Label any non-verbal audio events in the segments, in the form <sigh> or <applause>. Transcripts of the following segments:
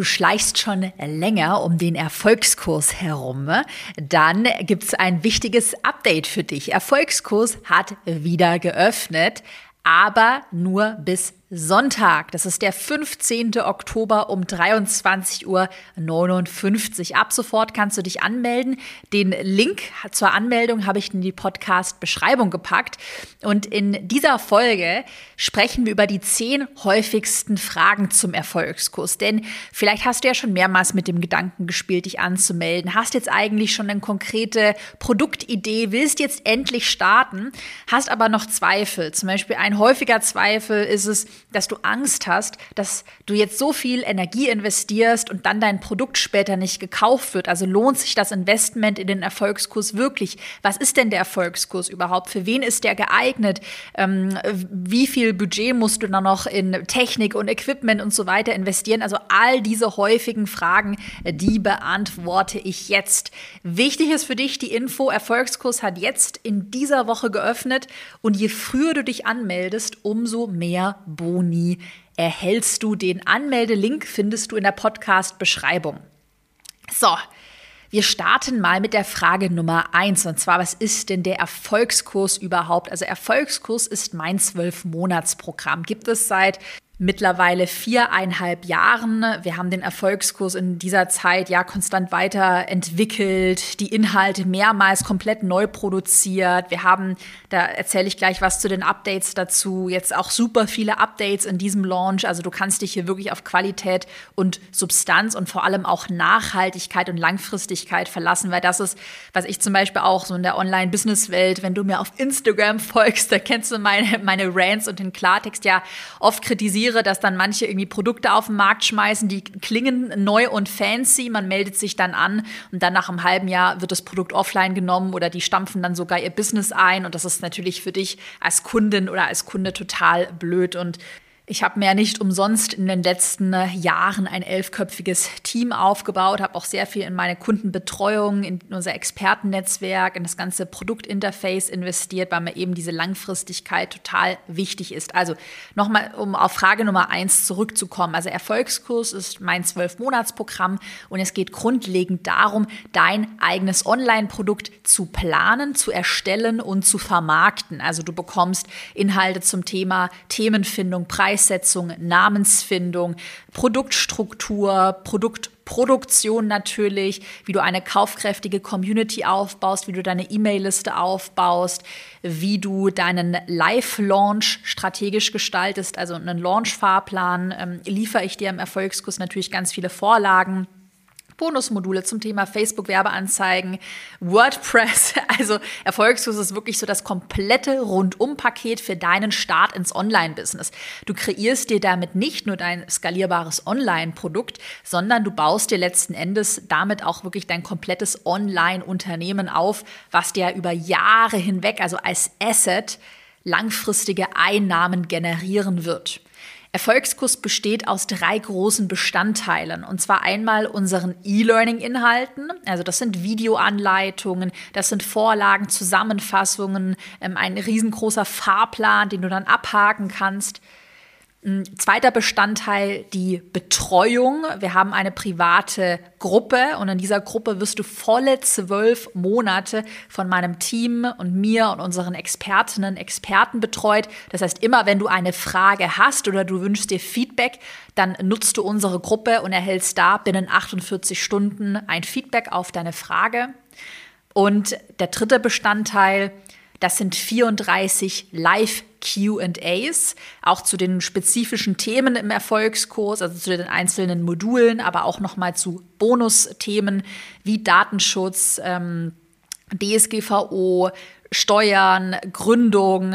du schleichst schon länger um den Erfolgskurs herum, dann gibt es ein wichtiges Update für dich. Erfolgskurs hat wieder geöffnet, aber nur bis Sonntag. Das ist der 15. Oktober um 23.59 Uhr. Ab sofort kannst du dich anmelden. Den Link zur Anmeldung habe ich in die Podcast-Beschreibung gepackt. Und in dieser Folge sprechen wir über die zehn häufigsten Fragen zum Erfolgskurs. Denn vielleicht hast du ja schon mehrmals mit dem Gedanken gespielt, dich anzumelden. Hast jetzt eigentlich schon eine konkrete Produktidee, willst jetzt endlich starten, hast aber noch Zweifel. Zum Beispiel ein häufiger Zweifel ist es, dass du Angst hast, dass du jetzt so viel Energie investierst und dann dein Produkt später nicht gekauft wird. Also lohnt sich das Investment in den Erfolgskurs wirklich? Was ist denn der Erfolgskurs überhaupt? Für wen ist der geeignet? Ähm, wie viel Budget musst du dann noch in Technik und Equipment und so weiter investieren? Also all diese häufigen Fragen, die beantworte ich jetzt. Wichtig ist für dich die Info, Erfolgskurs hat jetzt in dieser Woche geöffnet und je früher du dich anmeldest, umso mehr Bonus Boni erhältst du. Den Anmeldelink findest du in der Podcast-Beschreibung. So, wir starten mal mit der Frage Nummer eins und zwar, was ist denn der Erfolgskurs überhaupt? Also Erfolgskurs ist mein Zwölf-Monats-Programm. Gibt es seit mittlerweile viereinhalb Jahren. Wir haben den Erfolgskurs in dieser Zeit ja konstant weiterentwickelt, die Inhalte mehrmals komplett neu produziert. Wir haben, da erzähle ich gleich was zu den Updates dazu, jetzt auch super viele Updates in diesem Launch. Also du kannst dich hier wirklich auf Qualität und Substanz und vor allem auch Nachhaltigkeit und Langfristigkeit verlassen, weil das ist, was ich zum Beispiel auch so in der Online-Business-Welt, wenn du mir auf Instagram folgst, <laughs> da kennst du meine, meine Rants und den Klartext ja oft kritisiere kritisiere, dass dann manche irgendwie Produkte auf den Markt schmeißen, die klingen neu und fancy. Man meldet sich dann an und dann nach einem halben Jahr wird das Produkt offline genommen oder die stampfen dann sogar ihr Business ein. Und das ist natürlich für dich als Kundin oder als Kunde total blöd. Und ich habe mir nicht umsonst in den letzten äh, Jahren ein elfköpfiges Team aufgebaut, habe auch sehr viel in meine Kundenbetreuung, in unser Expertennetzwerk, in das ganze Produktinterface investiert, weil mir eben diese Langfristigkeit total wichtig ist. Also nochmal, um auf Frage Nummer eins zurückzukommen. Also Erfolgskurs ist mein Zwölf-Monats-Programm und es geht grundlegend darum, dein eigenes Online-Produkt zu planen, zu erstellen und zu vermarkten. Also du bekommst Inhalte zum Thema Themenfindung, Preis Preissetzung, Namensfindung, Produktstruktur, Produktproduktion natürlich, wie du eine kaufkräftige Community aufbaust, wie du deine E-Mail-Liste aufbaust, wie du deinen Live-Launch strategisch gestaltest, also einen Launch-Fahrplan, ähm, liefere ich dir im Erfolgskurs natürlich ganz viele Vorlagen. Bonusmodule zum Thema Facebook-Werbeanzeigen, WordPress. <laughs> Also Erfolgskurs ist wirklich so das komplette Rundum-Paket für deinen Start ins Online-Business. Du kreierst dir damit nicht nur dein skalierbares Online-Produkt, sondern du baust dir letzten Endes damit auch wirklich dein komplettes Online-Unternehmen auf, was dir über Jahre hinweg, also als Asset, langfristige Einnahmen generieren wird. Erfolgskurs besteht aus drei großen Bestandteilen. Und zwar einmal unseren E-Learning-Inhalten. Also das sind Videoanleitungen, das sind Vorlagen, Zusammenfassungen, ähm, ein riesengroßer Fahrplan, den du dann abhaken kannst. Zweiter Bestandteil, die Betreuung. Wir haben eine private Gruppe und in dieser Gruppe wirst du volle zwölf Monate von meinem Team und mir und unseren Expertinnen, Experten betreut. Das heißt, immer wenn du eine Frage hast oder du wünschst dir Feedback, dann nutzt du unsere Gruppe und erhältst da binnen 48 Stunden ein Feedback auf deine Frage. Und der dritte Bestandteil, das sind 34 Live-QAs, auch zu den spezifischen Themen im Erfolgskurs, also zu den einzelnen Modulen, aber auch nochmal zu Bonusthemen wie Datenschutz, ähm, DSGVO, Steuern, Gründung,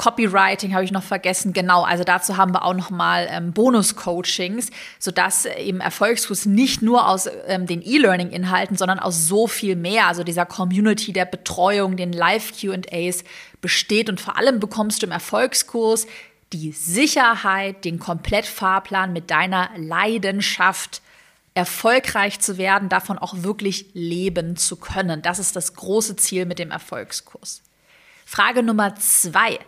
Copywriting habe ich noch vergessen. Genau, also dazu haben wir auch noch mal ähm, Bonus-Coachings, sodass eben Erfolgskurs nicht nur aus ähm, den E-Learning-Inhalten, sondern aus so viel mehr, also dieser Community der Betreuung, den Live-Q&As besteht. Und vor allem bekommst du im Erfolgskurs die Sicherheit, den Komplettfahrplan mit deiner Leidenschaft erfolgreich zu werden, davon auch wirklich leben zu können. Das ist das große Ziel mit dem Erfolgskurs. Frage Nummer zwei.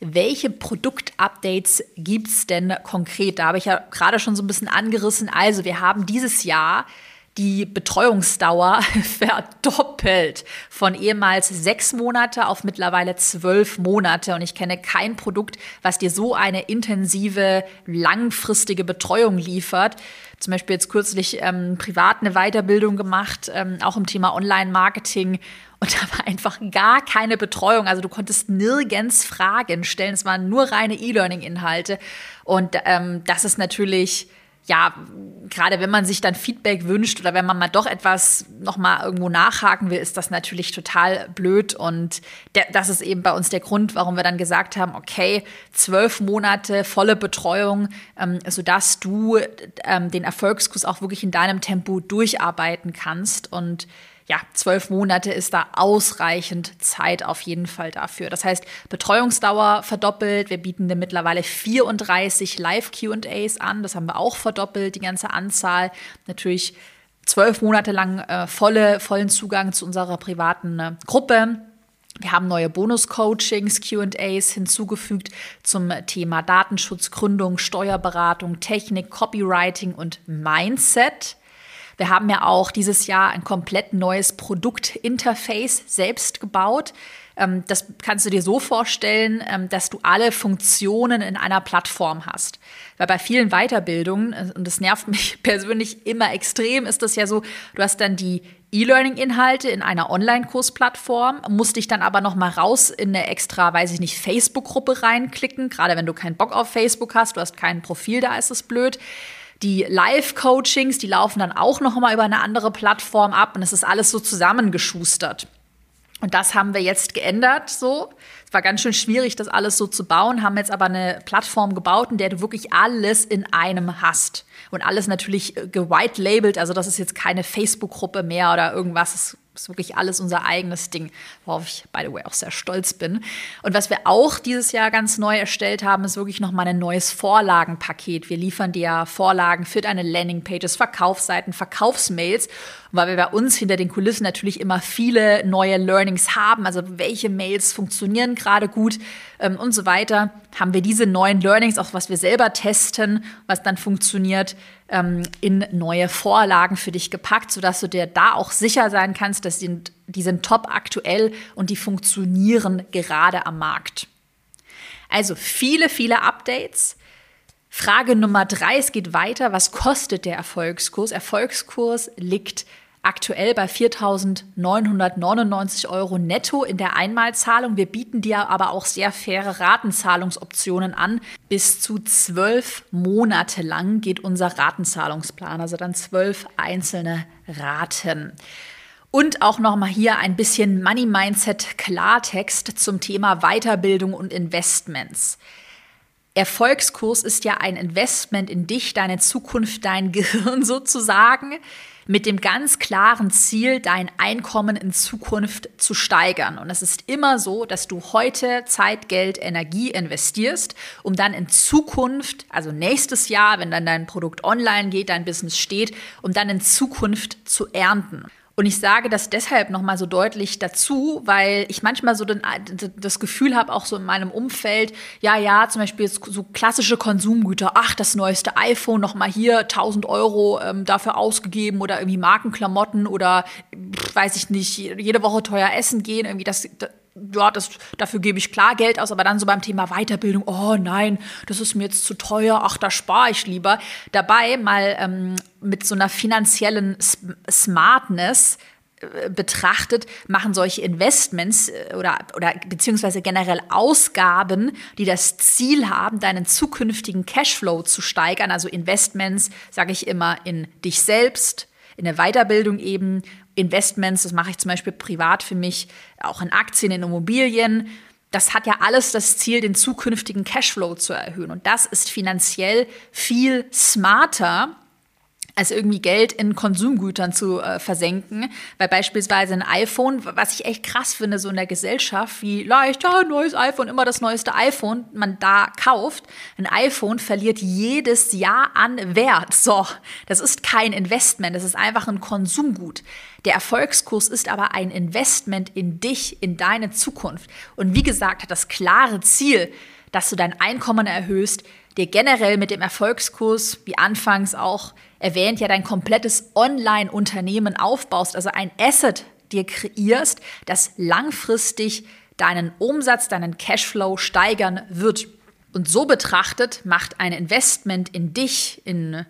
Welche Produktupdates gibt es denn konkret? Da habe ich ja gerade schon so ein bisschen angerissen. Also wir haben dieses Jahr die Betreuungsdauer <laughs> verdoppelt von ehemals sechs Monate auf mittlerweile zwölf Monate. Und ich kenne kein Produkt, was dir so eine intensive, langfristige Betreuung liefert. Zum Beispiel jetzt kürzlich ähm, privat eine Weiterbildung gemacht, ähm, auch im Thema Online-Marketing. Und da war einfach gar keine Betreuung. Also du konntest nirgends Fragen stellen. Es waren nur reine E-Learning-Inhalte. Und ähm, das ist natürlich ja, gerade wenn man sich dann Feedback wünscht oder wenn man mal doch etwas nochmal irgendwo nachhaken will, ist das natürlich total blöd. Und das ist eben bei uns der Grund, warum wir dann gesagt haben, okay, zwölf Monate volle Betreuung, ähm, sodass du ähm, den Erfolgskurs auch wirklich in deinem Tempo durcharbeiten kannst. Und ja, zwölf Monate ist da ausreichend Zeit auf jeden Fall dafür. Das heißt, Betreuungsdauer verdoppelt. Wir bieten mittlerweile 34 Live-QAs an. Das haben wir auch verdoppelt, die ganze Anzahl. Natürlich zwölf Monate lang äh, volle, vollen Zugang zu unserer privaten äh, Gruppe. Wir haben neue Bonus-Coachings, QAs hinzugefügt zum Thema Datenschutz, Gründung, Steuerberatung, Technik, Copywriting und Mindset. Wir haben ja auch dieses Jahr ein komplett neues Produktinterface selbst gebaut. Ähm, das kannst du dir so vorstellen, ähm, dass du alle Funktionen in einer Plattform hast. Weil bei vielen Weiterbildungen, äh, und das nervt <laughs> mich persönlich immer extrem, ist das ja so, du hast dann die E-Learning-Inhalte in einer Online-Kursplattform, musst dich dann aber noch mal raus in eine extra, weiß ich nicht, Facebook-Gruppe reinklicken. Gerade wenn du keinen Bock auf Facebook hast, du hast kein Profil, da ist es blöd. Die Live-Coachings, die laufen dann auch noch mal über eine andere Plattform ab und es ist alles so zusammengeschustert. Und das haben wir jetzt geändert so. Es war ganz schön schwierig, das alles so zu bauen, haben jetzt aber eine Plattform gebaut, in der du wirklich alles in einem hast. Und alles natürlich äh, gewhite-labelt, also das ist jetzt keine Facebook-Gruppe mehr oder irgendwas. Ist wirklich alles unser eigenes Ding, worauf ich, by the way, auch sehr stolz bin. Und was wir auch dieses Jahr ganz neu erstellt haben, ist wirklich nochmal ein neues Vorlagenpaket. Wir liefern dir Vorlagen für deine Landingpages, Verkaufsseiten, Verkaufsmails. Und weil wir bei uns hinter den Kulissen natürlich immer viele neue Learnings haben, also welche Mails funktionieren gerade gut ähm, und so weiter, haben wir diese neuen Learnings, auch was wir selber testen, was dann funktioniert, ähm, in neue Vorlagen für dich gepackt, sodass du dir da auch sicher sein kannst, dass die, die sind top aktuell und die funktionieren gerade am Markt. Also viele, viele Updates. Frage Nummer drei, es geht weiter. Was kostet der Erfolgskurs? Erfolgskurs liegt aktuell bei 4.999 Euro netto in der Einmalzahlung. Wir bieten dir aber auch sehr faire Ratenzahlungsoptionen an. Bis zu zwölf Monate lang geht unser Ratenzahlungsplan, also dann zwölf einzelne Raten. Und auch nochmal hier ein bisschen Money Mindset Klartext zum Thema Weiterbildung und Investments. Erfolgskurs ist ja ein Investment in dich, deine Zukunft, dein Gehirn <laughs> sozusagen mit dem ganz klaren Ziel, dein Einkommen in Zukunft zu steigern. Und es ist immer so, dass du heute Zeit, Geld, Energie investierst, um dann in Zukunft, also nächstes Jahr, wenn dann dein Produkt online geht, dein Business steht, um dann in Zukunft zu ernten. Und ich sage das deshalb nochmal so deutlich dazu, weil ich manchmal so den, das Gefühl habe, auch so in meinem Umfeld, ja, ja, zum Beispiel so klassische Konsumgüter, ach, das neueste iPhone, nochmal hier 1000 Euro ähm, dafür ausgegeben oder irgendwie Markenklamotten oder, weiß ich nicht, jede Woche teuer essen gehen, irgendwie das, ja, das, dafür gebe ich klar Geld aus, aber dann so beim Thema Weiterbildung, oh nein, das ist mir jetzt zu teuer, ach, da spare ich lieber. Dabei mal ähm, mit so einer finanziellen Smartness äh, betrachtet, machen solche Investments äh, oder, oder beziehungsweise generell Ausgaben, die das Ziel haben, deinen zukünftigen Cashflow zu steigern, also Investments, sage ich immer, in dich selbst, in der Weiterbildung eben Investments, das mache ich zum Beispiel privat für mich, auch in Aktien, in Immobilien. Das hat ja alles das Ziel, den zukünftigen Cashflow zu erhöhen. Und das ist finanziell viel smarter, als irgendwie Geld in Konsumgütern zu äh, versenken. Weil beispielsweise ein iPhone, was ich echt krass finde, so in der Gesellschaft, wie leicht, ja, neues iPhone, immer das neueste iPhone, man da kauft. Ein iPhone verliert jedes Jahr an Wert. So, das ist kein Investment, das ist einfach ein Konsumgut. Der Erfolgskurs ist aber ein Investment in dich, in deine Zukunft. Und wie gesagt, hat das klare Ziel, dass du dein Einkommen erhöhst, dir generell mit dem Erfolgskurs, wie anfangs auch erwähnt, ja dein komplettes Online-Unternehmen aufbaust, also ein Asset dir kreierst, das langfristig deinen Umsatz, deinen Cashflow steigern wird. Und so betrachtet macht ein Investment in dich, in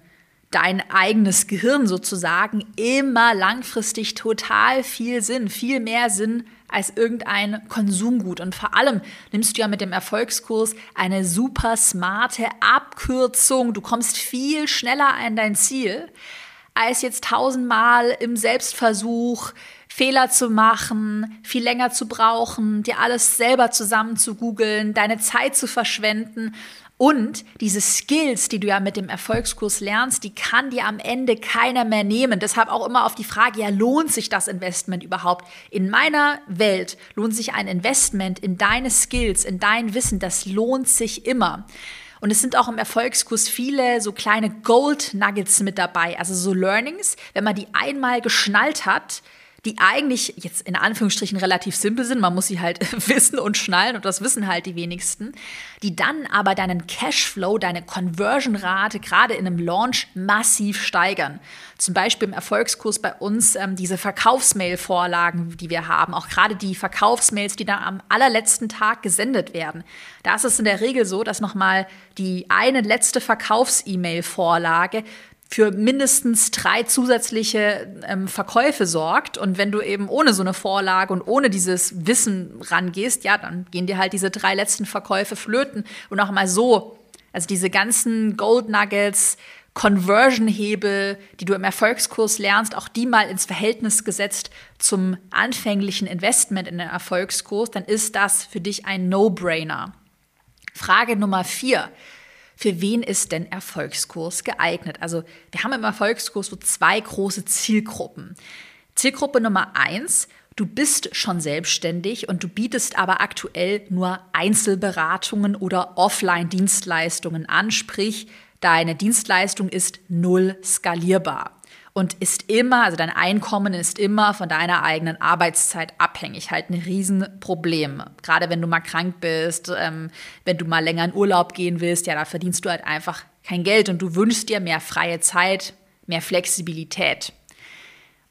dein eigenes Gehirn sozusagen, immer langfristig total viel Sinn, viel mehr Sinn als irgendein Konsumgut. Und vor allem nimmst du ja mit dem Erfolgskurs eine super smarte Abkürzung. Du kommst viel schneller an dein Ziel, als jetzt tausendmal im Selbstversuch Fehler zu machen, viel länger zu brauchen, dir alles selber zusammen zu googeln, deine Zeit zu verschwenden und diese Skills, die du ja mit dem Erfolgskurs lernst, die kann dir am Ende keiner mehr nehmen. Deshalb auch immer auf die Frage, ja, lohnt sich das Investment überhaupt? In meiner Welt lohnt sich ein Investment in deine Skills, in dein Wissen, das lohnt sich immer. Und es sind auch im Erfolgskurs viele so kleine Gold Nuggets mit dabei, also so Learnings. Wenn man die einmal geschnallt hat, die eigentlich jetzt in Anführungsstrichen relativ simpel sind, man muss sie halt <laughs> wissen und schnallen und das wissen halt die wenigsten, die dann aber deinen Cashflow, deine Conversion-Rate gerade in einem Launch massiv steigern. Zum Beispiel im Erfolgskurs bei uns ähm, diese Verkaufsmail-Vorlagen, die wir haben, auch gerade die Verkaufsmails, die dann am allerletzten Tag gesendet werden. Da ist es in der Regel so, dass nochmal die eine letzte Verkaufs-E-Mail-Vorlage für mindestens drei zusätzliche ähm, Verkäufe sorgt. Und wenn du eben ohne so eine Vorlage und ohne dieses Wissen rangehst, ja, dann gehen dir halt diese drei letzten Verkäufe flöten. Und auch mal so, also diese ganzen Gold Nuggets, Conversion-Hebel, die du im Erfolgskurs lernst, auch die mal ins Verhältnis gesetzt zum anfänglichen Investment in den Erfolgskurs, dann ist das für dich ein No-Brainer. Frage Nummer vier für wen ist denn Erfolgskurs geeignet? Also wir haben im Erfolgskurs so zwei große Zielgruppen. Zielgruppe Nummer eins, du bist schon selbstständig und du bietest aber aktuell nur Einzelberatungen oder Offline-Dienstleistungen an, sprich deine Dienstleistung ist null skalierbar und ist immer, also dein Einkommen ist immer von deiner eigenen Arbeitszeit abhängig. Halt ein Riesenproblem. Gerade wenn du mal krank bist, ähm, wenn du mal länger in Urlaub gehen willst, ja, da verdienst du halt einfach kein Geld und du wünschst dir mehr freie Zeit, mehr Flexibilität.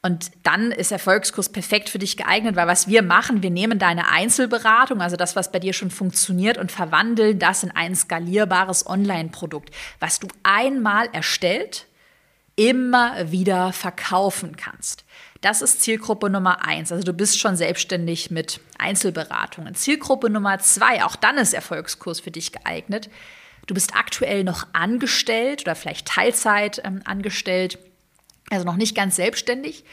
Und dann ist Erfolgskurs perfekt für dich geeignet, weil was wir machen, wir nehmen deine Einzelberatung, also das, was bei dir schon funktioniert, und verwandeln das in ein skalierbares Online-Produkt, was du einmal erstellt immer wieder verkaufen kannst. Das ist Zielgruppe Nummer eins. Also du bist schon selbstständig mit Einzelberatungen. Zielgruppe Nummer zwei, auch dann ist Erfolgskurs für dich geeignet. Du bist aktuell noch angestellt oder vielleicht Teilzeit ähm, angestellt, also noch nicht ganz selbstständig.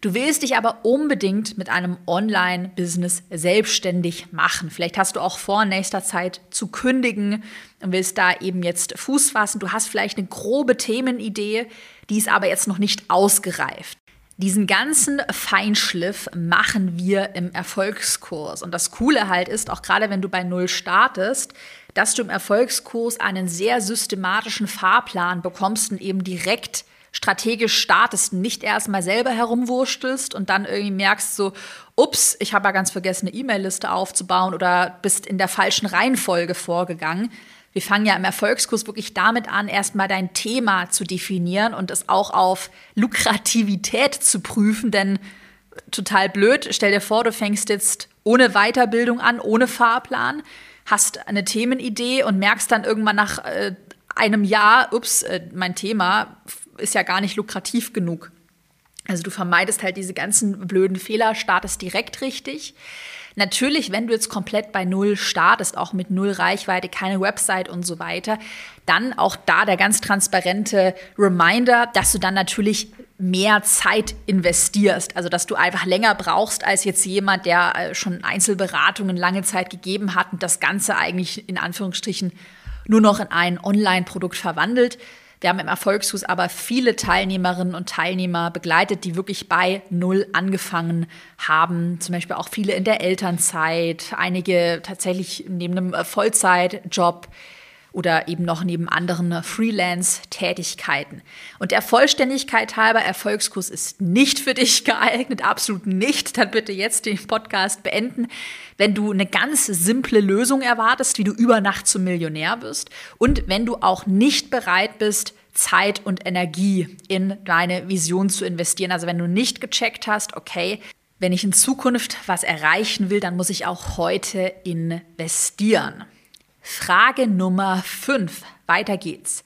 Du willst dich aber unbedingt mit einem Online-Business selbstständig machen. Vielleicht hast du auch vor, in nächster Zeit zu kündigen und willst da eben jetzt Fuß fassen. Du hast vielleicht eine grobe Themenidee, die ist aber jetzt noch nicht ausgereift. Diesen ganzen Feinschliff machen wir im Erfolgskurs. Und das Coole halt ist, auch gerade wenn du bei Null startest, dass du im Erfolgskurs einen sehr systematischen Fahrplan bekommst und eben direkt strategisch startest, nicht erstmal selber herumwurstelst und dann irgendwie merkst so, ups, ich habe ja ganz vergessen, eine E-Mail-Liste aufzubauen oder bist in der falschen Reihenfolge vorgegangen. Wir fangen ja im Erfolgskurs wirklich damit an, erstmal dein Thema zu definieren und es auch auf Lukrativität zu prüfen, denn total blöd, stell dir vor, du fängst jetzt ohne Weiterbildung an, ohne Fahrplan, hast eine Themenidee und merkst dann irgendwann nach äh, einem Jahr, ups, äh, mein Thema ist ja gar nicht lukrativ genug. Also du vermeidest halt diese ganzen blöden Fehler, startest direkt richtig. Natürlich, wenn du jetzt komplett bei Null startest, auch mit Null Reichweite, keine Website und so weiter, dann auch da der ganz transparente Reminder, dass du dann natürlich mehr Zeit investierst. Also, dass du einfach länger brauchst als jetzt jemand, der äh, schon Einzelberatungen lange Zeit gegeben hat und das Ganze eigentlich in Anführungsstrichen nur noch in ein Online-Produkt verwandelt. Wir haben im Erfolgskurs aber viele Teilnehmerinnen und Teilnehmer begleitet, die wirklich bei Null angefangen haben. Zum Beispiel auch viele in der Elternzeit, einige tatsächlich neben einem Vollzeitjob oder eben noch neben anderen Freelance-Tätigkeiten. Und der Vollständigkeit halber, Erfolgskurs ist nicht für dich <laughs> geeignet, absolut nicht. Dann bitte jetzt den Podcast beenden. Wenn du eine ganz simple Lösung erwartest, wie du über Nacht zum Millionär wirst und wenn du auch nicht bereit bist, Zeit und Energie in deine Vision zu investieren. Also wenn du nicht gecheckt hast, okay, wenn ich in Zukunft was erreichen will, dann muss ich auch heute investieren. Frage Nummer 5. Weiter geht's.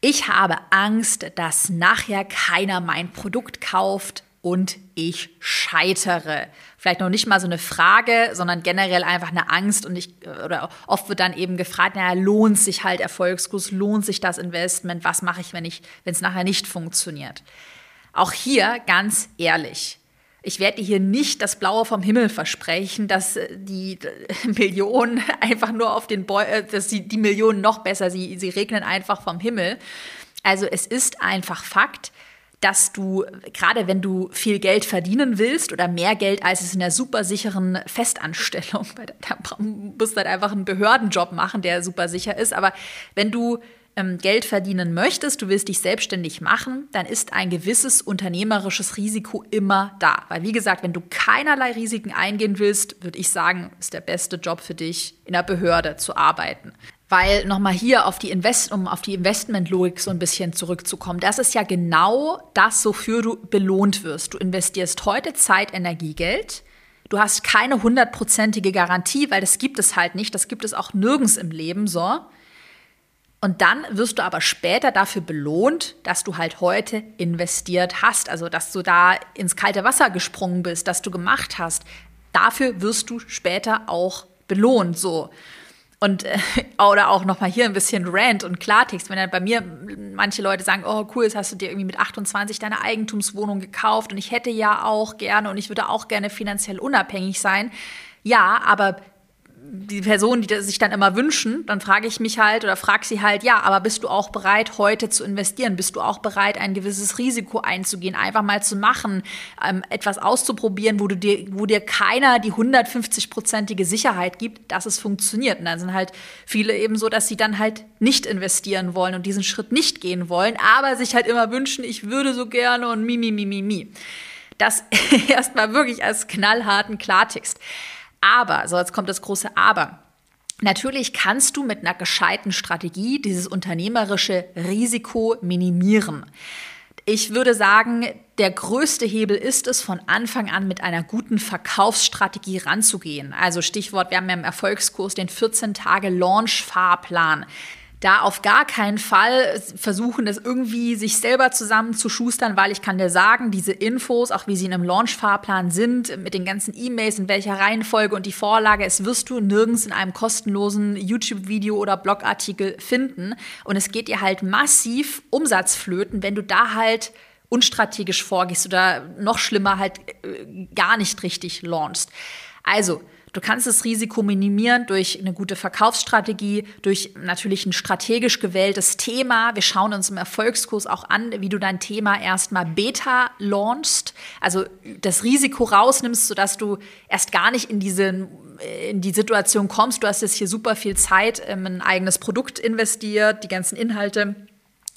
Ich habe Angst, dass nachher keiner mein Produkt kauft und ich scheitere. Vielleicht noch nicht mal so eine Frage, sondern generell einfach eine Angst und ich oder oft wird dann eben gefragt, naja, lohnt sich halt Erfolgskurs, lohnt sich das Investment, was mache ich, wenn ich wenn es nachher nicht funktioniert? Auch hier ganz ehrlich, ich werde dir hier nicht das Blaue vom Himmel versprechen, dass äh, die äh, <laughs> Millionen <laughs> einfach nur auf den Boy, äh, dass die, die Millionen noch besser, sie, sie regnen einfach vom Himmel. Also es ist einfach Fakt, dass du, gerade wenn du viel Geld verdienen willst oder mehr Geld als es in der super sicheren Festanstellung, <laughs> da musst du halt einfach einen Behördenjob machen, der super sicher ist, aber wenn du Geld verdienen möchtest, du willst dich selbstständig machen, dann ist ein gewisses unternehmerisches Risiko immer da. Weil wie gesagt, wenn du keinerlei Risiken eingehen willst, würde ich sagen, ist der beste Job für dich, in der Behörde zu arbeiten. Weil nochmal hier auf die Invest um auf die Investmentlogik so ein bisschen zurückzukommen, das ist ja genau das, wofür du belohnt wirst. Du investierst heute Zeit, Energie, Geld. Du hast keine hundertprozentige Garantie, weil das gibt es halt nicht. Das gibt es auch nirgends im Leben so. Und dann wirst du aber später dafür belohnt, dass du halt heute investiert hast, also dass du da ins kalte Wasser gesprungen bist, dass du gemacht hast. Dafür wirst du später auch belohnt, so. Und äh, <laughs> oder auch noch mal hier ein bisschen Rant und Klartext, wenn dann bei mir manche Leute sagen, oh cool, jetzt hast du dir irgendwie mit 28 deine Eigentumswohnung gekauft und ich hätte ja auch gerne und ich würde auch gerne finanziell unabhängig sein. Ja, aber die Personen, die sich dann immer wünschen, dann frage ich mich halt oder frage sie halt, ja, aber bist du auch bereit, heute zu investieren? Bist du auch bereit, ein gewisses Risiko einzugehen, einfach mal zu machen, ähm, etwas auszuprobieren, wo du dir, wo dir keiner die 150-prozentige Sicherheit gibt, dass es funktioniert? Und dann sind halt viele eben so, dass sie dann halt nicht investieren wollen und diesen Schritt nicht gehen wollen, aber sich halt immer wünschen, ich würde so gerne und mi, mi, mi, mi, mi. Das <laughs> erstmal wirklich als knallharten Klartext. Aber, so jetzt kommt das große Aber. Natürlich kannst du mit einer gescheiten Strategie dieses unternehmerische Risiko minimieren. Ich würde sagen, der größte Hebel ist es, von Anfang an mit einer guten Verkaufsstrategie ranzugehen. Also Stichwort, wir haben ja im Erfolgskurs den 14-Tage-Launch-Fahrplan da auf gar keinen Fall versuchen, das irgendwie sich selber zusammenzuschustern, weil ich kann dir sagen, diese Infos, auch wie sie in einem Launch-Fahrplan sind, mit den ganzen E-Mails, in welcher Reihenfolge und die Vorlage, es wirst du nirgends in einem kostenlosen YouTube-Video oder Blogartikel finden. Und es geht dir halt massiv Umsatzflöten, wenn du da halt unstrategisch vorgehst oder noch schlimmer halt äh, gar nicht richtig launchst. Also, Du kannst das Risiko minimieren durch eine gute Verkaufsstrategie, durch natürlich ein strategisch gewähltes Thema. Wir schauen uns im Erfolgskurs auch an, wie du dein Thema erstmal beta launchst, also das Risiko rausnimmst, sodass du erst gar nicht in diese in die Situation kommst. Du hast jetzt hier super viel Zeit in ein eigenes Produkt investiert, die ganzen Inhalte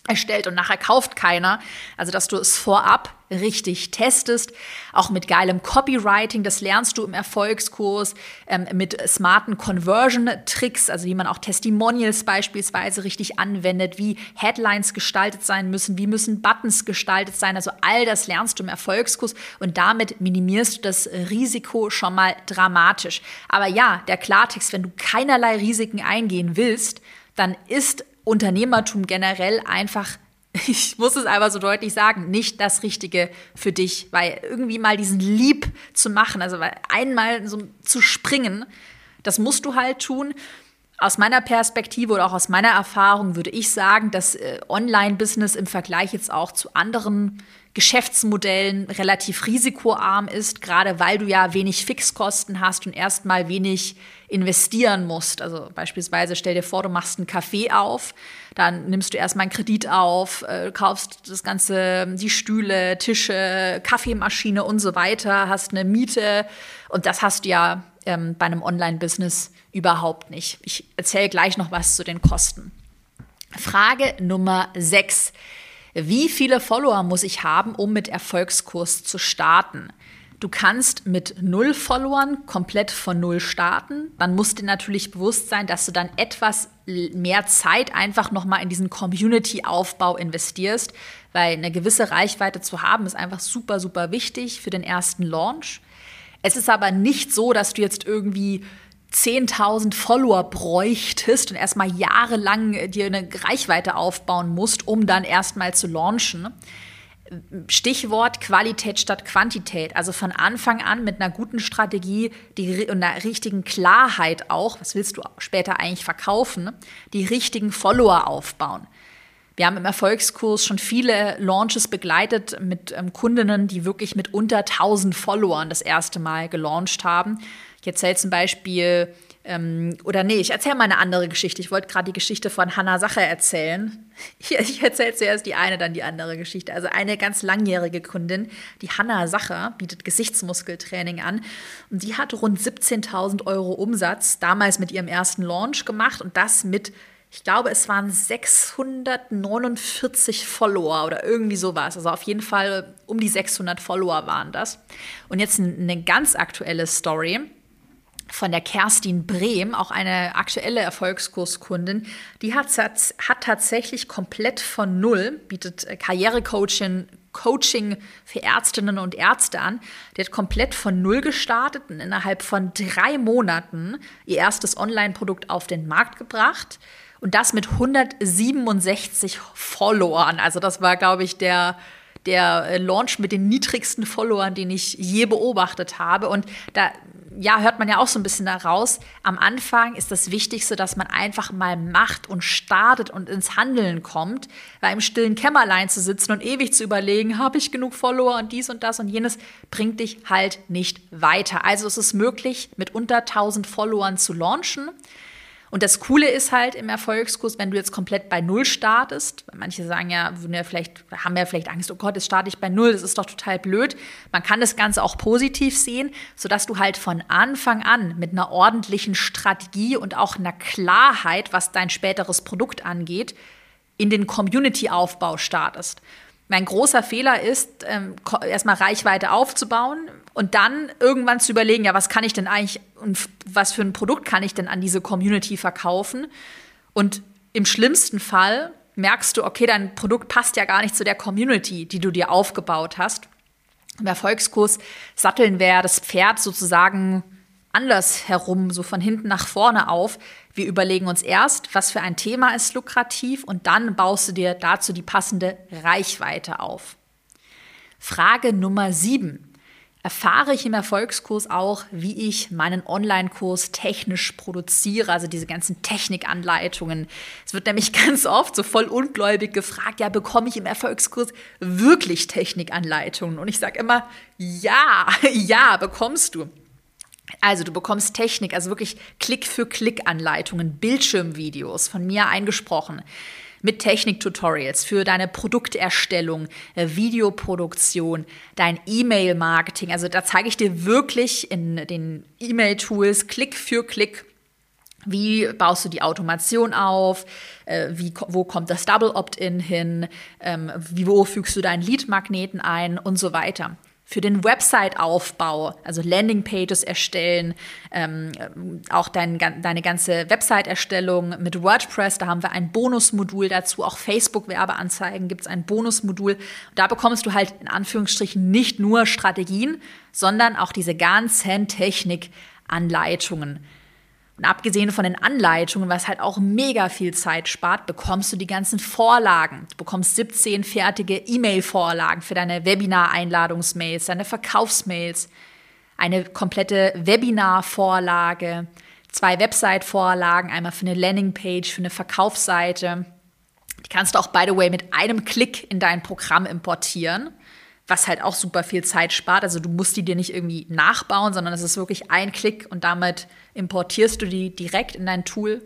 erstellt und nachher kauft keiner. Also, dass du es vorab richtig testest, auch mit geilem Copywriting, das lernst du im Erfolgskurs, ähm, mit smarten Conversion-Tricks, also wie man auch Testimonials beispielsweise richtig anwendet, wie Headlines gestaltet sein müssen, wie müssen Buttons gestaltet sein, also all das lernst du im Erfolgskurs und damit minimierst du das Risiko schon mal dramatisch. Aber ja, der Klartext, wenn du keinerlei Risiken eingehen willst, dann ist Unternehmertum generell einfach, <laughs> ich muss es einfach so deutlich sagen, nicht das Richtige für dich, weil irgendwie mal diesen Lieb zu machen, also einmal so zu springen, das musst du halt tun. Aus meiner Perspektive oder auch aus meiner Erfahrung würde ich sagen, dass äh, Online-Business im Vergleich jetzt auch zu anderen Geschäftsmodellen relativ risikoarm ist, gerade weil du ja wenig Fixkosten hast und erstmal wenig investieren musst. Also beispielsweise stell dir vor, du machst einen Kaffee auf, dann nimmst du erstmal einen Kredit auf, äh, kaufst das ganze, die Stühle, Tische, Kaffeemaschine und so weiter, hast eine Miete und das hast du ja ähm, bei einem Online-Business überhaupt nicht. Ich erzähle gleich noch was zu den Kosten. Frage Nummer 6. Wie viele Follower muss ich haben, um mit Erfolgskurs zu starten? Du kannst mit null Followern komplett von null starten. Dann musst dir natürlich bewusst sein, dass du dann etwas mehr Zeit einfach nochmal in diesen Community-Aufbau investierst, weil eine gewisse Reichweite zu haben ist einfach super, super wichtig für den ersten Launch. Es ist aber nicht so, dass du jetzt irgendwie 10.000 Follower bräuchtest und erstmal jahrelang äh, dir eine Reichweite aufbauen musst, um dann erstmal zu launchen. Stichwort Qualität statt Quantität. Also von Anfang an mit einer guten Strategie die, und einer richtigen Klarheit auch, was willst du später eigentlich verkaufen, die richtigen Follower aufbauen. Wir haben im Erfolgskurs schon viele Launches begleitet mit ähm, Kundinnen, die wirklich mit unter 1000 Followern das erste Mal gelauncht haben. Ich erzähle zum Beispiel, ähm, oder nee, ich erzähle mal eine andere Geschichte. Ich wollte gerade die Geschichte von Hannah Sacher erzählen. <laughs> Ich, ich erzähle zuerst die eine, dann die andere Geschichte. Also eine ganz langjährige Kundin, die Hannah Sacher, bietet Gesichtsmuskeltraining an. Und die hat rund 17.000 Euro Umsatz damals mit ihrem ersten Launch gemacht und das mit ich glaube, es waren 649 Follower oder irgendwie sowas. Also auf jeden Fall um die 600 Follower waren das. Und jetzt eine ganz aktuelle Story von der Kerstin Brehm, auch eine aktuelle Erfolgskurskundin, die hat, hat tatsächlich komplett von Null, bietet äh, Karrierecoaching Coaching für Ärztinnen und Ärzte an. Die hat komplett von Null gestartet und innerhalb von drei Monaten ihr erstes Online-Produkt auf den Markt gebracht. Und das mit 167 Followern. Also das war, glaube ich, der, der äh, Launch mit den niedrigsten Followern, den ich je beobachtet habe. Und da ja, hört man ja auch so ein bisschen daraus. Am Anfang ist das Wichtigste, dass man einfach mal macht und startet und ins Handeln kommt, weil im stillen Kämmerlein zu sitzen und ewig zu überlegen, habe ich genug Follower und dies und das und jenes, bringt dich halt nicht weiter. Also es ist möglich, mit unter 1000 Followern zu launchen. Und das Coole ist halt im Erfolgskurs, wenn du jetzt komplett bei Null startest, manche sagen ja, ja haben ja vielleicht Angst, oh Gott, jetzt starte ich bei Null, das ist doch total blöd. Man kann das Ganze auch positiv sehen, sodass du halt von Anfang an mit einer ordentlichen Strategie und auch einer Klarheit, was dein späteres Produkt angeht, in den Community-Aufbau startest. Mein großer Fehler ist, ähm, erstmal Reichweite aufzubauen und dann irgendwann zu überlegen, ja, was kann ich denn eigentlich und was für ein Produkt kann ich denn an diese Community verkaufen? Und im schlimmsten Fall merkst du, okay, dein Produkt passt ja gar nicht zu der Community, die du dir aufgebaut hast. Im Erfolgskurs satteln wir das Pferd sozusagen anders herum, so von hinten nach vorne auf. Wir überlegen uns erst, was für ein Thema ist lukrativ und dann baust du dir dazu die passende Reichweite auf. Frage Nummer sieben. Erfahre ich im Erfolgskurs auch, wie ich meinen Online-Kurs technisch produziere, also diese ganzen Technikanleitungen. Es wird nämlich <laughs> ganz oft so voll ungläubig gefragt, ja, bekomme ich im Erfolgskurs wirklich Technikanleitungen? Und ich sage immer, ja, <laughs> ja, bekommst du. Also du bekommst Technik, also wirklich Klick für Klick Anleitungen, Bildschirmvideos von mir eingesprochen mit Technik-Tutorials für deine Produkterstellung, äh, Videoproduktion, dein E-Mail-Marketing. Also da zeige ich dir wirklich in den E-Mail-Tools Klick für Klick, wie baust du die Automation auf? Äh, wie, wo kommt das Double Opt-in hin? Ähm, wie, wo fügst du deinen Lead-Magneten ein und so weiter? Für den Website-Aufbau, also Landingpages erstellen, ähm, auch dein, deine ganze Website-Erstellung mit WordPress, da haben wir ein Bonusmodul dazu, auch Facebook-Werbeanzeigen gibt es ein Bonusmodul. Da bekommst du halt in Anführungsstrichen nicht nur Strategien, sondern auch diese ganzen Technik-Anleitungen. Und abgesehen von den Anleitungen, was halt auch mega viel Zeit spart, bekommst du die ganzen Vorlagen. Du bekommst 17 fertige E-Mail-Vorlagen für deine Webinar-Einladungsmails, deine Verkaufsmails, eine komplette Webinar-Vorlage, zwei Website-Vorlagen, einmal für eine Landingpage, für eine Verkaufsseite. Die kannst du auch, by the way, mit einem Klick in dein Programm importieren, was halt auch super viel Zeit spart. Also du musst die dir nicht irgendwie nachbauen, sondern es ist wirklich ein Klick und damit importierst du die direkt in dein Tool.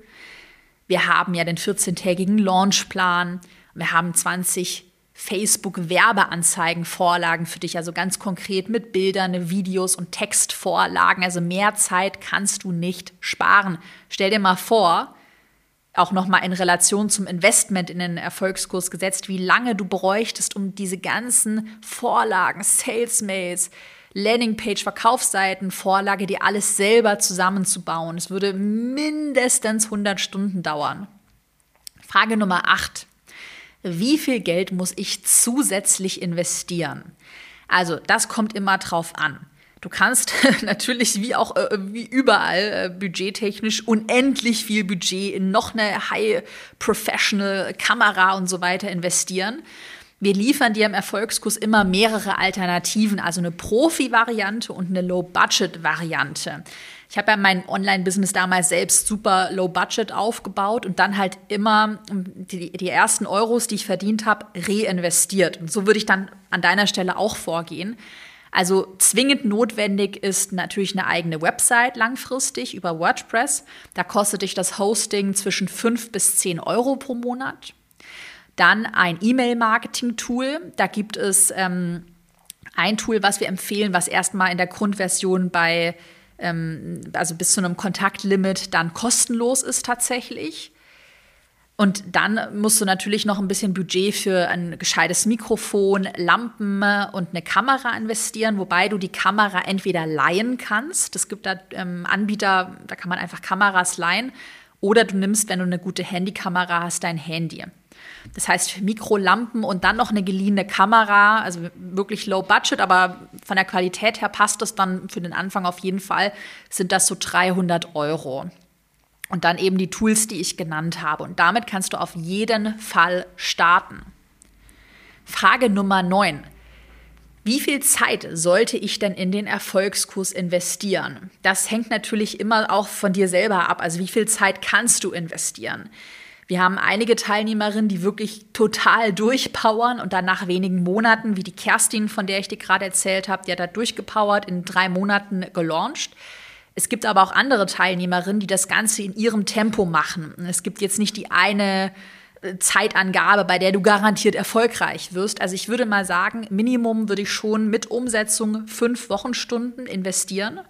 Wir haben ja den 14-tägigen Launchplan. Wir haben 20 Facebook-Werbeanzeigen, Vorlagen für dich, also ganz konkret mit Bildern, Videos und Textvorlagen. Also mehr Zeit kannst du nicht sparen. Stell dir mal vor, auch nochmal in Relation zum Investment in den Erfolgskurs gesetzt, wie lange du bräuchtest, um diese ganzen Vorlagen, Sales Mails, Landingpage, Verkaufsseiten, Vorlage, die alles selber zusammenzubauen. Es würde mindestens 100 Stunden dauern. Frage Nummer 8 wie viel Geld muss ich zusätzlich investieren? Also das kommt immer drauf an. Du kannst <laughs> natürlich wie auch äh, wie überall äh, budgettechnisch unendlich viel Budget in noch eine High Professional Kamera und so weiter investieren. Wir liefern dir im Erfolgskurs immer mehrere Alternativen, also eine Profi-Variante und eine Low-Budget-Variante. Ich habe ja mein Online-Business damals selbst super low budget aufgebaut und dann halt immer die, die ersten Euros, die ich verdient habe, reinvestiert. Und so würde ich dann an deiner Stelle auch vorgehen. Also zwingend notwendig ist natürlich eine eigene Website langfristig über WordPress. Da kostet dich das Hosting zwischen 5 bis 10 Euro pro Monat. Dann ein E-Mail-Marketing-Tool. Da gibt es ähm, ein Tool, was wir empfehlen, was erstmal in der Grundversion bei ähm, also bis zu einem Kontaktlimit dann kostenlos ist tatsächlich. Und dann musst du natürlich noch ein bisschen Budget für ein gescheites Mikrofon, Lampen und eine Kamera investieren, wobei du die Kamera entweder leihen kannst. Es gibt da ähm, Anbieter, da kann man einfach Kameras leihen. Oder du nimmst, wenn du eine gute Handykamera hast, dein Handy. Das heißt Mikrolampen und dann noch eine geliehene Kamera, also wirklich low budget, aber von der Qualität her passt das dann für den Anfang auf jeden Fall, sind das so 300 Euro. Und dann eben die Tools, die ich genannt habe. Und damit kannst du auf jeden Fall starten. Frage Nummer 9. Wie viel Zeit sollte ich denn in den Erfolgskurs investieren? Das hängt natürlich immer auch von dir selber ab. Also wie viel Zeit kannst du investieren? Wir haben einige Teilnehmerinnen, die wirklich total durchpowern und dann nach wenigen Monaten, wie die Kerstin, von der ich dir gerade erzählt habe, die hat da durchgepowert, in drei Monaten gelauncht. Es gibt aber auch andere Teilnehmerinnen, die das Ganze in ihrem Tempo machen. Es gibt jetzt nicht die eine äh, Zeitangabe, bei der du garantiert erfolgreich wirst. Also ich würde mal sagen, Minimum würde ich schon mit Umsetzung fünf Wochenstunden investieren.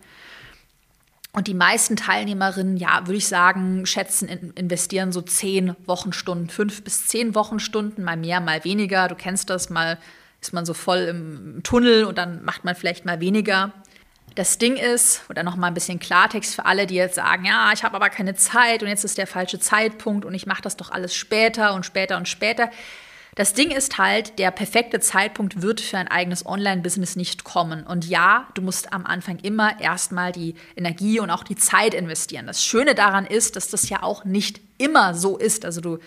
Und die meisten Teilnehmerinnen, ja, würde ich sagen, schätzen, investieren so zehn Wochenstunden, fünf bis zehn Wochenstunden, mal mehr, mal weniger. Du kennst das, mal ist man so voll im Tunnel und dann macht man vielleicht mal weniger. Das Ding ist, oder noch mal ein bisschen Klartext für alle, die jetzt sagen, ja, ich habe aber keine Zeit und jetzt ist der falsche Zeitpunkt und ich mache das doch alles später und später und später. Das Ding ist halt, der perfekte Zeitpunkt wird für ein eigenes Online-Business nicht kommen. Und ja, du musst am Anfang immer erstmal die Energie und auch die Zeit investieren. Das Schöne daran ist, dass das ja auch nicht immer so ist. Also du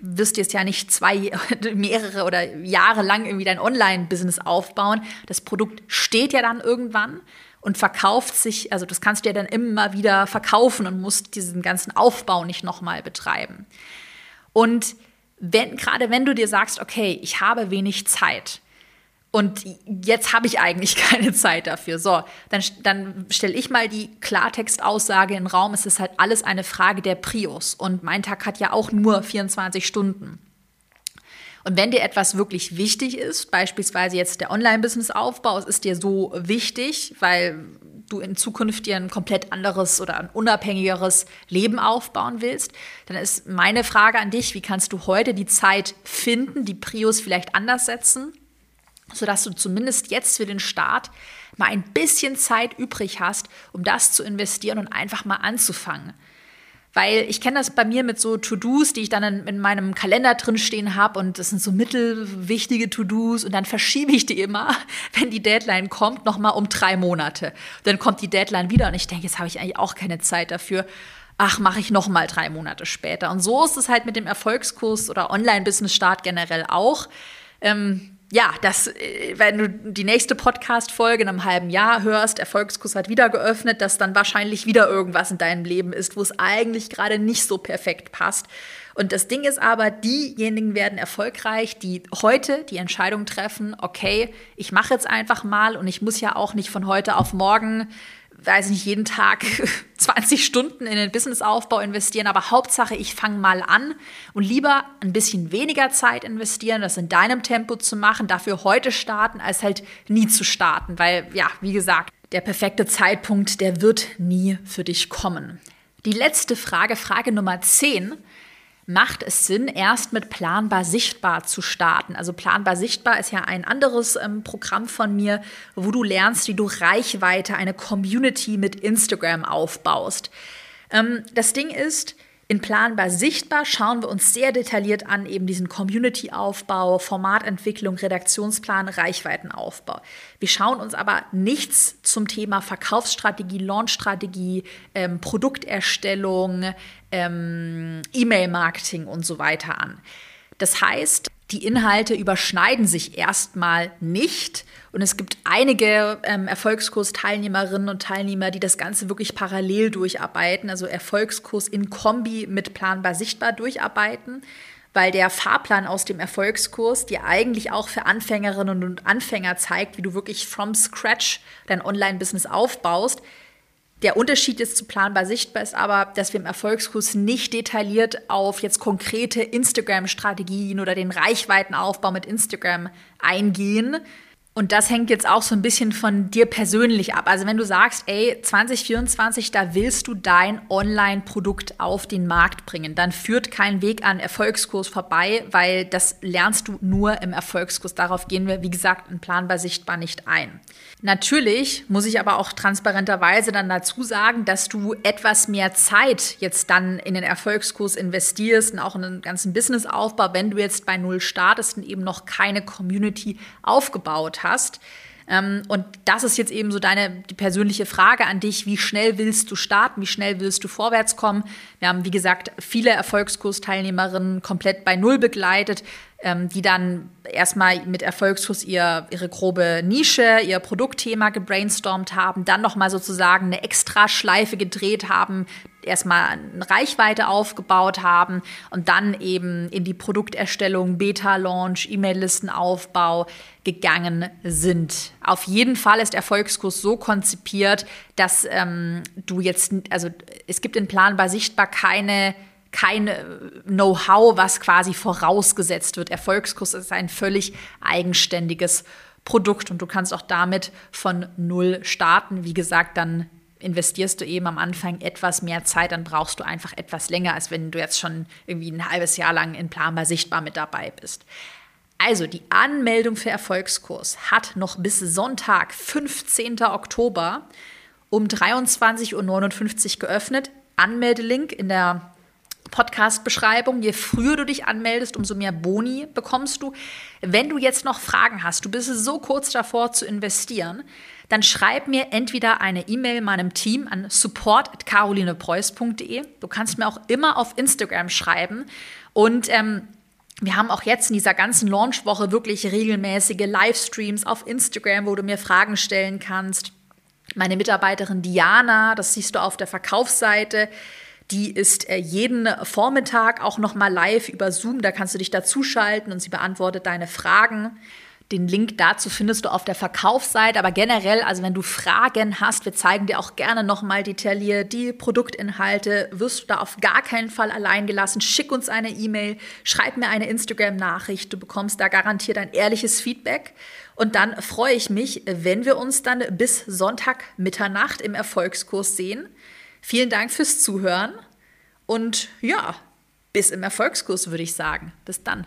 wirst jetzt ja nicht zwei, <laughs> mehrere oder Jahre lang irgendwie dein Online-Business aufbauen. Das Produkt steht ja dann irgendwann und verkauft sich, also das kannst du ja dann immer wieder verkaufen und musst diesen ganzen Aufbau nicht nochmal betreiben. Und wenn, gerade wenn du dir sagst, okay, ich habe wenig Zeit und jetzt habe ich eigentlich <laughs> keine Zeit dafür, so, dann, dann stelle ich mal die Klartextaussage in den Raum, es ist halt alles eine Frage der Prius und mein Tag hat ja auch nur 24 Stunden. Und wenn dir etwas wirklich wichtig ist, beispielsweise jetzt der Online-Business-Aufbau, es ist dir so wichtig, weil du in Zukunft dir ein komplett anderes oder ein unabhängigeres Leben aufbauen willst, dann ist meine Frage an dich, wie kannst du heute die Zeit finden, die Prios vielleicht anders setzen, sodass du zumindest jetzt für den Start mal ein bisschen Zeit übrig hast, um das zu investieren und einfach mal anzufangen. Weil ich kenne das bei mir mit so To-Dos, die ich dann in, in meinem Kalender drin stehen habe und das sind so mittelwichtige To-Dos und dann verschiebe ich die immer, <laughs> wenn die Deadline kommt, nochmal um drei Monate. Dann kommt die Deadline wieder und ich denke, jetzt habe ich eigentlich auch keine Zeit dafür. Ach, mache ich nochmal drei Monate später. Und so ist es halt mit dem Erfolgskurs oder Online-Business-Start generell auch. Ähm, ja, das, äh, wenn du die nächste Podcast-Folge in einem halben Jahr hörst, Erfolgskurs hat wieder geöffnet, dass dann wahrscheinlich wieder irgendwas in deinem Leben ist, wo es eigentlich gerade nicht so perfekt passt. Und das Ding ist aber, diejenigen werden erfolgreich, die heute die Entscheidung treffen, okay, ich mache jetzt einfach mal und ich muss ja auch nicht von heute auf morgen weiß nicht, jeden Tag <laughs> 20 Stunden in den Businessaufbau investieren, aber Hauptsache, ich fange mal an und lieber ein bisschen weniger Zeit investieren, das in deinem Tempo zu machen, dafür heute starten, als halt nie zu starten, weil ja, wie gesagt, der perfekte Zeitpunkt, der wird nie für dich kommen. Die letzte Frage, Frage Nummer 10, macht es Sinn, erst mit Planbar Sichtbar zu starten. Also Planbar Sichtbar ist ja ein anderes ähm, Programm von mir, wo du lernst, wie du Reichweite, eine Community mit Instagram aufbaust. Ähm, das Ding ist, in Planbar Sichtbar schauen wir uns sehr detailliert an, eben diesen Community-Aufbau, Formatentwicklung, Redaktionsplan, Reichweitenaufbau. Wir schauen uns aber nichts zum Thema Verkaufsstrategie, Launchstrategie, ähm, Produkterstellung, ähm, E-Mail-Marketing und so weiter an. Das heißt, die Inhalte überschneiden sich erstmal nicht. Und es gibt einige ähm, Erfolgskurs-Teilnehmerinnen und Teilnehmer, die das Ganze wirklich parallel durcharbeiten, also Erfolgskurs in Kombi mit planbar sichtbar durcharbeiten, weil der Fahrplan aus dem Erfolgskurs dir eigentlich auch für Anfängerinnen und Anfänger zeigt, wie du wirklich from scratch dein Online-Business aufbaust der Unterschied ist zu planbar sichtbar ist aber, dass wir im Erfolgskurs nicht detailliert auf jetzt konkrete Instagram-Strategien oder den Reichweitenaufbau mit Instagram eingehen. Und das hängt jetzt auch so ein bisschen von dir persönlich ab. Also wenn du sagst, ey, 2024, da willst du dein Online-Produkt auf den Markt bringen, dann führt kein Weg an Erfolgskurs vorbei, weil das lernst du nur im Erfolgskurs. Darauf gehen wir, wie gesagt, in planbar sichtbar nicht ein. Natürlich muss ich aber auch transparenterweise dann dazu sagen, dass du etwas mehr Zeit jetzt dann in den Erfolgskurs investierst und auch in den ganzen Businessaufbau, wenn du jetzt bei Null startest und eben noch keine Community aufgebaut hast. Ähm, und das ist jetzt eben so deine die persönliche Frage an dich. Wie schnell willst du starten? Wie schnell willst du vorwärts kommen? Wir haben, wie gesagt, viele Erfolgskursteilnehmerinnen komplett bei Null begleitet ähm, die dann erstmal mit Erfolgsschuss ihr, ihre grobe Nische, ihr Produktthema gebrainstormt haben, dann nochmal sozusagen eine Extraschleife gedreht haben, erstmal eine Reichweite aufgebaut haben und dann eben in die Produkterstellung, Beta-Launch, E-Mail-Listenaufbau gegangen sind. Auf jeden Fall ist Erfolgskurs so konzipiert, dass ähm, du jetzt, also es gibt in Planbar sichtbar keine kein äh, Know-how, was quasi vorausgesetzt wird. Erfolgskurs ist ein völlig eigenständiges Produkt und du kannst auch damit von null starten. Wie gesagt, dann investierst du eben am Anfang etwas mehr Zeit, dann brauchst du einfach etwas länger, als wenn du jetzt schon irgendwie ein halbes Jahr lang in Planbar sichtbar mit dabei bist. Also die Anmeldung für Erfolgskurs hat noch bis Sonntag, 15. Oktober um 23.59 Uhr geöffnet. Anmeldelink in der Podcast-Beschreibung. Je früher du dich anmeldest, umso mehr Boni bekommst du. Wenn du jetzt noch Fragen hast, du bist so kurz davor zu investieren, dann schreib mir entweder eine E-Mail meinem Team an support.carolinepreuß.de. Du kannst mir auch immer auf Instagram schreiben. Und ähm, wir haben auch jetzt in dieser ganzen Launchwoche wirklich regelmäßige Livestreams auf Instagram, wo du mir Fragen stellen kannst. Meine Mitarbeiterin Diana, das siehst du auf der Verkaufsseite, die ist äh, jeden Vormittag auch noch mal live über Zoom. Da kannst du dich dazuschalten und sie beantwortet deine Fragen. Den Link dazu findest du auf der Verkaufsseite. Aber generell, also wenn du Fragen hast, wir zeigen dir auch gerne noch mal detailliert die Produktinhalte. Wirst du da auf gar keinen Fall allein gelassen. Schick uns eine E-Mail, schreib mir eine Instagram-Nachricht. Du bekommst da garantiert ein ehrliches Feedback. Und dann freue ich mich, wenn wir uns dann bis Sonntag Mitternacht im Erfolgskurs sehen. Vielen Dank fürs Zuhören und ja, bis im Erfolgskurs würde ich sagen. Bis dann.